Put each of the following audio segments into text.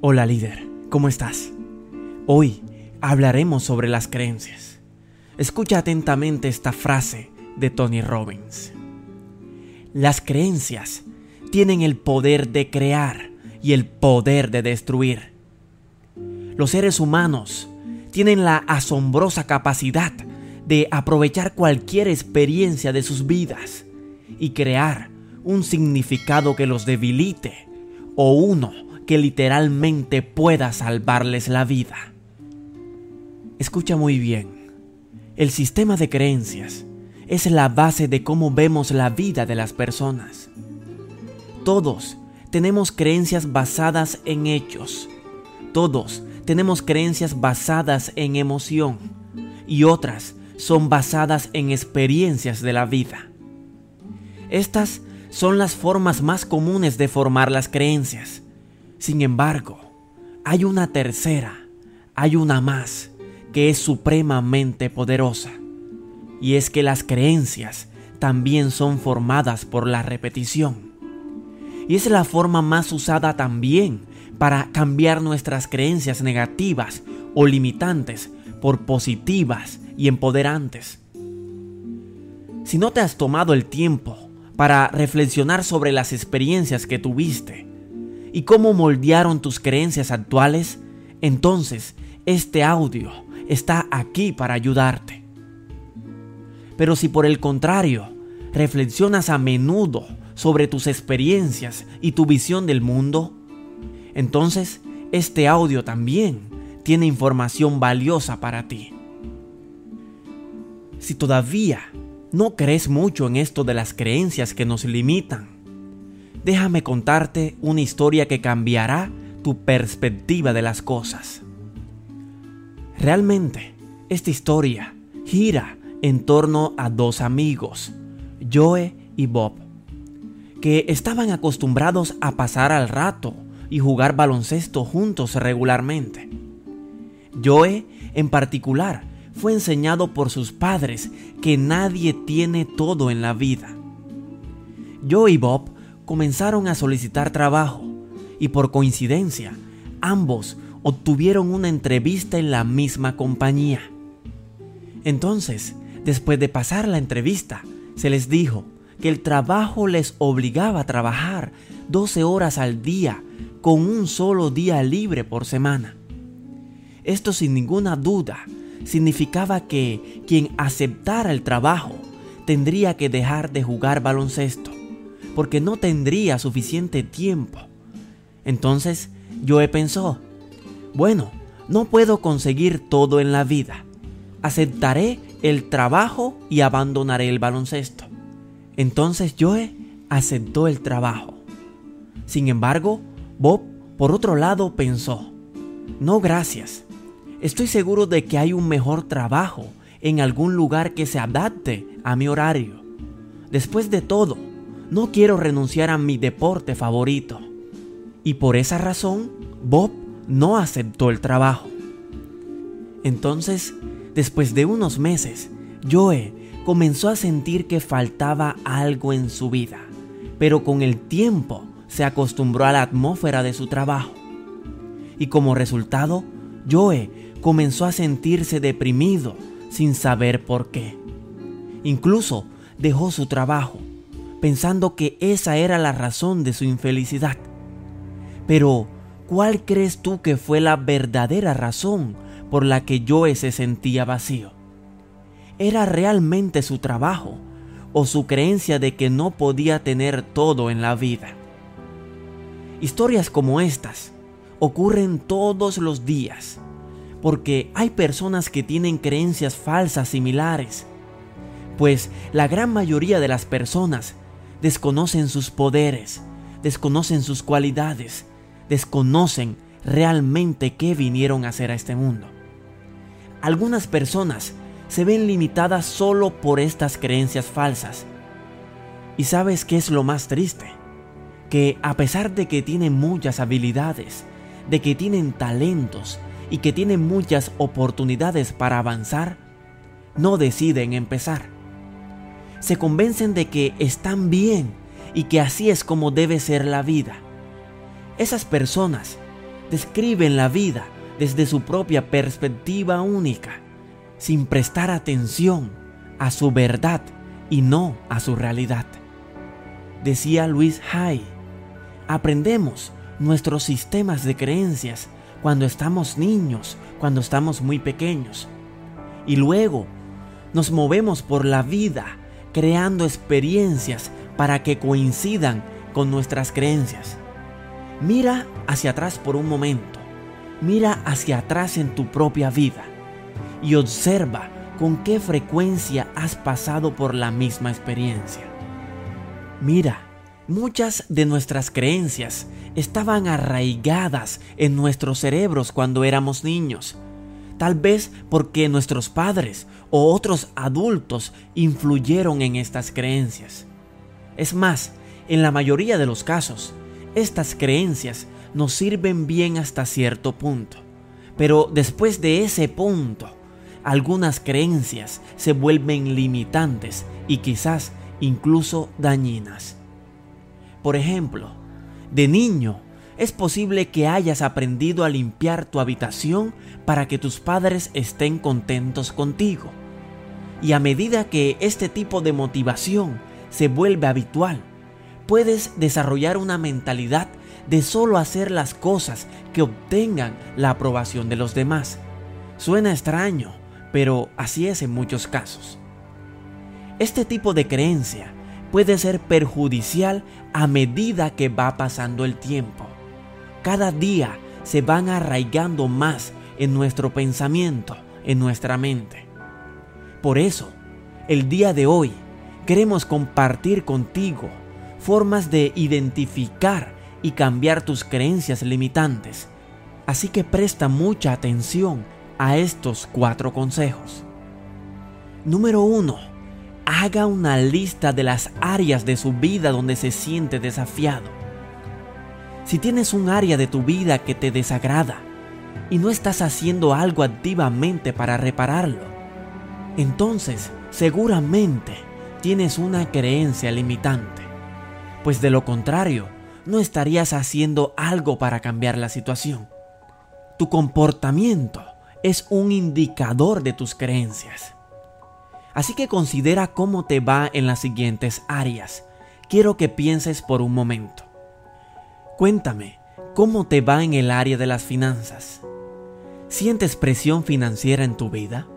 Hola líder, ¿cómo estás? Hoy hablaremos sobre las creencias. Escucha atentamente esta frase de Tony Robbins. Las creencias tienen el poder de crear y el poder de destruir. Los seres humanos tienen la asombrosa capacidad de aprovechar cualquier experiencia de sus vidas y crear un significado que los debilite o uno que literalmente pueda salvarles la vida. Escucha muy bien. El sistema de creencias es la base de cómo vemos la vida de las personas. Todos tenemos creencias basadas en hechos. Todos tenemos creencias basadas en emoción y otras son basadas en experiencias de la vida. Estas son las formas más comunes de formar las creencias sin embargo, hay una tercera, hay una más, que es supremamente poderosa. Y es que las creencias también son formadas por la repetición. Y es la forma más usada también para cambiar nuestras creencias negativas o limitantes por positivas y empoderantes. Si no te has tomado el tiempo para reflexionar sobre las experiencias que tuviste, y cómo moldearon tus creencias actuales, entonces este audio está aquí para ayudarte. Pero si por el contrario, reflexionas a menudo sobre tus experiencias y tu visión del mundo, entonces este audio también tiene información valiosa para ti. Si todavía no crees mucho en esto de las creencias que nos limitan, déjame contarte una historia que cambiará tu perspectiva de las cosas. Realmente, esta historia gira en torno a dos amigos, Joe y Bob, que estaban acostumbrados a pasar al rato y jugar baloncesto juntos regularmente. Joe, en particular, fue enseñado por sus padres que nadie tiene todo en la vida. Joe y Bob comenzaron a solicitar trabajo y por coincidencia ambos obtuvieron una entrevista en la misma compañía. Entonces, después de pasar la entrevista, se les dijo que el trabajo les obligaba a trabajar 12 horas al día con un solo día libre por semana. Esto sin ninguna duda significaba que quien aceptara el trabajo tendría que dejar de jugar baloncesto porque no tendría suficiente tiempo. Entonces Joe pensó, bueno, no puedo conseguir todo en la vida. Aceptaré el trabajo y abandonaré el baloncesto. Entonces Joe aceptó el trabajo. Sin embargo, Bob, por otro lado, pensó, no gracias. Estoy seguro de que hay un mejor trabajo en algún lugar que se adapte a mi horario. Después de todo, no quiero renunciar a mi deporte favorito. Y por esa razón, Bob no aceptó el trabajo. Entonces, después de unos meses, Joe comenzó a sentir que faltaba algo en su vida, pero con el tiempo se acostumbró a la atmósfera de su trabajo. Y como resultado, Joe comenzó a sentirse deprimido sin saber por qué. Incluso dejó su trabajo pensando que esa era la razón de su infelicidad. Pero, ¿cuál crees tú que fue la verdadera razón por la que Joe se sentía vacío? ¿Era realmente su trabajo o su creencia de que no podía tener todo en la vida? Historias como estas ocurren todos los días, porque hay personas que tienen creencias falsas similares, pues la gran mayoría de las personas desconocen sus poderes, desconocen sus cualidades, desconocen realmente qué vinieron a hacer a este mundo. Algunas personas se ven limitadas solo por estas creencias falsas. ¿Y sabes qué es lo más triste? Que a pesar de que tienen muchas habilidades, de que tienen talentos y que tienen muchas oportunidades para avanzar, no deciden empezar se convencen de que están bien y que así es como debe ser la vida. Esas personas describen la vida desde su propia perspectiva única, sin prestar atención a su verdad y no a su realidad. Decía Luis Hay, aprendemos nuestros sistemas de creencias cuando estamos niños, cuando estamos muy pequeños. Y luego nos movemos por la vida creando experiencias para que coincidan con nuestras creencias. Mira hacia atrás por un momento. Mira hacia atrás en tu propia vida y observa con qué frecuencia has pasado por la misma experiencia. Mira, muchas de nuestras creencias estaban arraigadas en nuestros cerebros cuando éramos niños. Tal vez porque nuestros padres o otros adultos influyeron en estas creencias. Es más, en la mayoría de los casos, estas creencias nos sirven bien hasta cierto punto. Pero después de ese punto, algunas creencias se vuelven limitantes y quizás incluso dañinas. Por ejemplo, de niño, es posible que hayas aprendido a limpiar tu habitación para que tus padres estén contentos contigo. Y a medida que este tipo de motivación se vuelve habitual, puedes desarrollar una mentalidad de solo hacer las cosas que obtengan la aprobación de los demás. Suena extraño, pero así es en muchos casos. Este tipo de creencia puede ser perjudicial a medida que va pasando el tiempo. Cada día se van arraigando más en nuestro pensamiento, en nuestra mente. Por eso, el día de hoy queremos compartir contigo formas de identificar y cambiar tus creencias limitantes. Así que presta mucha atención a estos cuatro consejos. Número 1. Haga una lista de las áreas de su vida donde se siente desafiado. Si tienes un área de tu vida que te desagrada y no estás haciendo algo activamente para repararlo, entonces seguramente tienes una creencia limitante, pues de lo contrario, no estarías haciendo algo para cambiar la situación. Tu comportamiento es un indicador de tus creencias. Así que considera cómo te va en las siguientes áreas. Quiero que pienses por un momento. Cuéntame, ¿cómo te va en el área de las finanzas? ¿Sientes presión financiera en tu vida?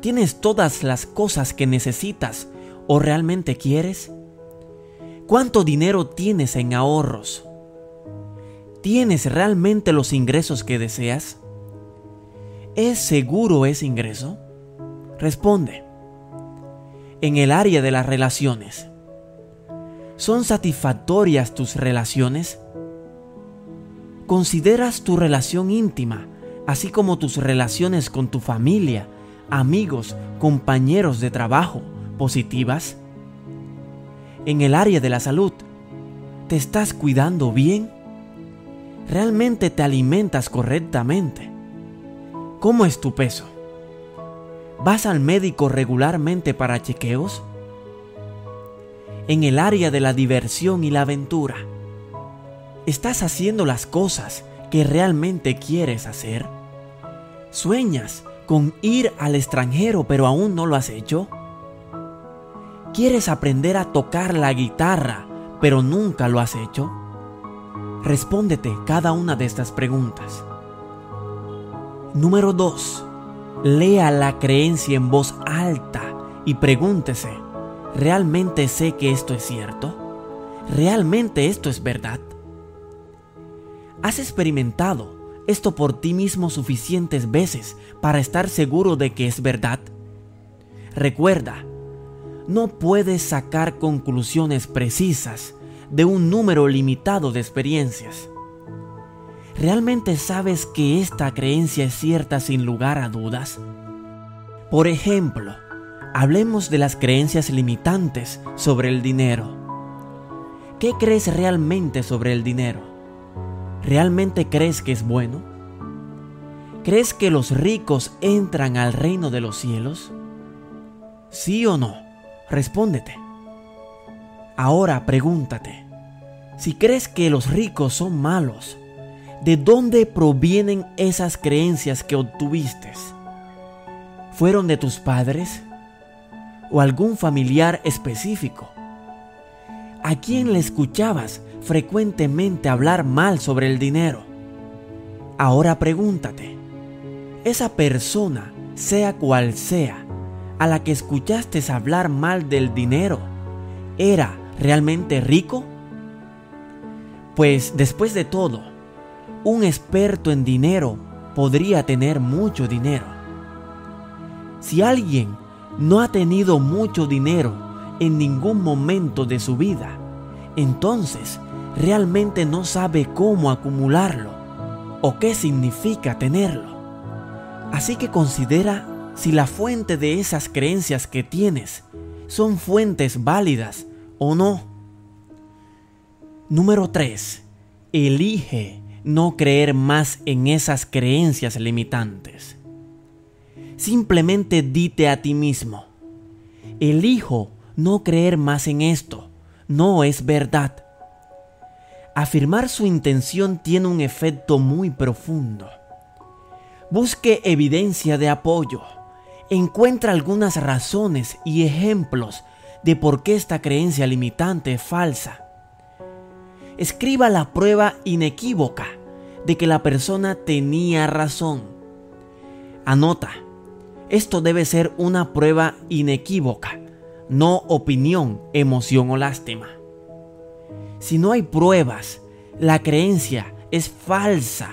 ¿Tienes todas las cosas que necesitas o realmente quieres? ¿Cuánto dinero tienes en ahorros? ¿Tienes realmente los ingresos que deseas? ¿Es seguro ese ingreso? Responde. En el área de las relaciones. ¿Son satisfactorias tus relaciones? ¿Consideras tu relación íntima, así como tus relaciones con tu familia, amigos, compañeros de trabajo, positivas? En el área de la salud, ¿te estás cuidando bien? ¿Realmente te alimentas correctamente? ¿Cómo es tu peso? ¿Vas al médico regularmente para chequeos? En el área de la diversión y la aventura, ¿estás haciendo las cosas que realmente quieres hacer? ¿Sueñas con ir al extranjero pero aún no lo has hecho? ¿Quieres aprender a tocar la guitarra pero nunca lo has hecho? Respóndete cada una de estas preguntas. Número 2. Lea la creencia en voz alta y pregúntese, ¿realmente sé que esto es cierto? ¿Realmente esto es verdad? ¿Has experimentado esto por ti mismo suficientes veces para estar seguro de que es verdad? Recuerda, no puedes sacar conclusiones precisas de un número limitado de experiencias. ¿Realmente sabes que esta creencia es cierta sin lugar a dudas? Por ejemplo, hablemos de las creencias limitantes sobre el dinero. ¿Qué crees realmente sobre el dinero? ¿Realmente crees que es bueno? ¿Crees que los ricos entran al reino de los cielos? ¿Sí o no? Respóndete. Ahora pregúntate, si crees que los ricos son malos, ¿de dónde provienen esas creencias que obtuviste? ¿Fueron de tus padres? ¿O algún familiar específico? ¿A quién le escuchabas frecuentemente hablar mal sobre el dinero? Ahora pregúntate, esa persona, sea cual sea, a la que escuchaste hablar mal del dinero, ¿era realmente rico? Pues después de todo, un experto en dinero podría tener mucho dinero. Si alguien no ha tenido mucho dinero en ningún momento de su vida, entonces realmente no sabe cómo acumularlo o qué significa tenerlo. Así que considera si la fuente de esas creencias que tienes son fuentes válidas o no. Número 3. Elige no creer más en esas creencias limitantes. Simplemente dite a ti mismo, elijo no creer más en esto, no es verdad. Afirmar su intención tiene un efecto muy profundo. Busque evidencia de apoyo. Encuentra algunas razones y ejemplos de por qué esta creencia limitante es falsa escriba la prueba inequívoca de que la persona tenía razón. Anota, esto debe ser una prueba inequívoca, no opinión, emoción o lástima. Si no hay pruebas, la creencia es falsa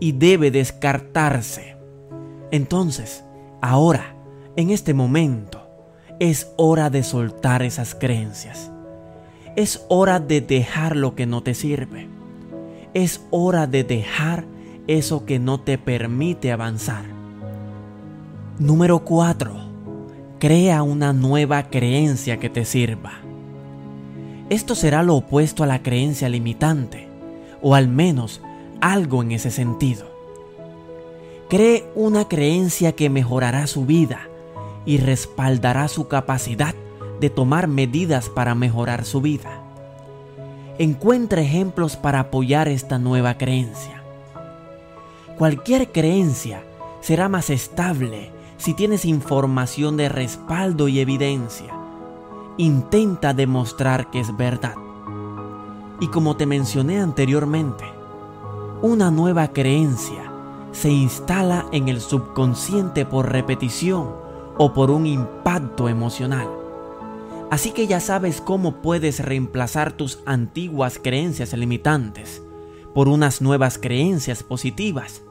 y debe descartarse. Entonces, ahora, en este momento, es hora de soltar esas creencias. Es hora de dejar lo que no te sirve. Es hora de dejar eso que no te permite avanzar. Número 4. Crea una nueva creencia que te sirva. Esto será lo opuesto a la creencia limitante, o al menos algo en ese sentido. Cree una creencia que mejorará su vida y respaldará su capacidad de tomar medidas para mejorar su vida. Encuentra ejemplos para apoyar esta nueva creencia. Cualquier creencia será más estable si tienes información de respaldo y evidencia. Intenta demostrar que es verdad. Y como te mencioné anteriormente, una nueva creencia se instala en el subconsciente por repetición o por un impacto emocional. Así que ya sabes cómo puedes reemplazar tus antiguas creencias limitantes por unas nuevas creencias positivas.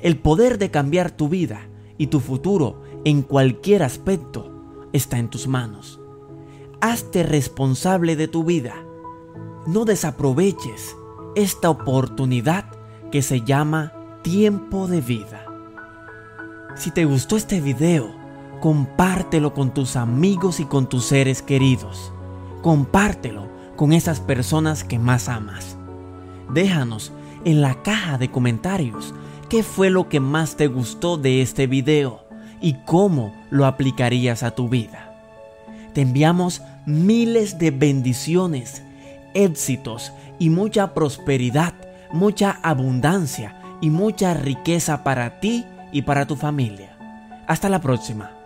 El poder de cambiar tu vida y tu futuro en cualquier aspecto está en tus manos. Hazte responsable de tu vida. No desaproveches esta oportunidad que se llama tiempo de vida. Si te gustó este video, compártelo con tus amigos y con tus seres queridos. Compártelo con esas personas que más amas. Déjanos en la caja de comentarios qué fue lo que más te gustó de este video y cómo lo aplicarías a tu vida. Te enviamos miles de bendiciones, éxitos y mucha prosperidad, mucha abundancia y mucha riqueza para ti y para tu familia. Hasta la próxima.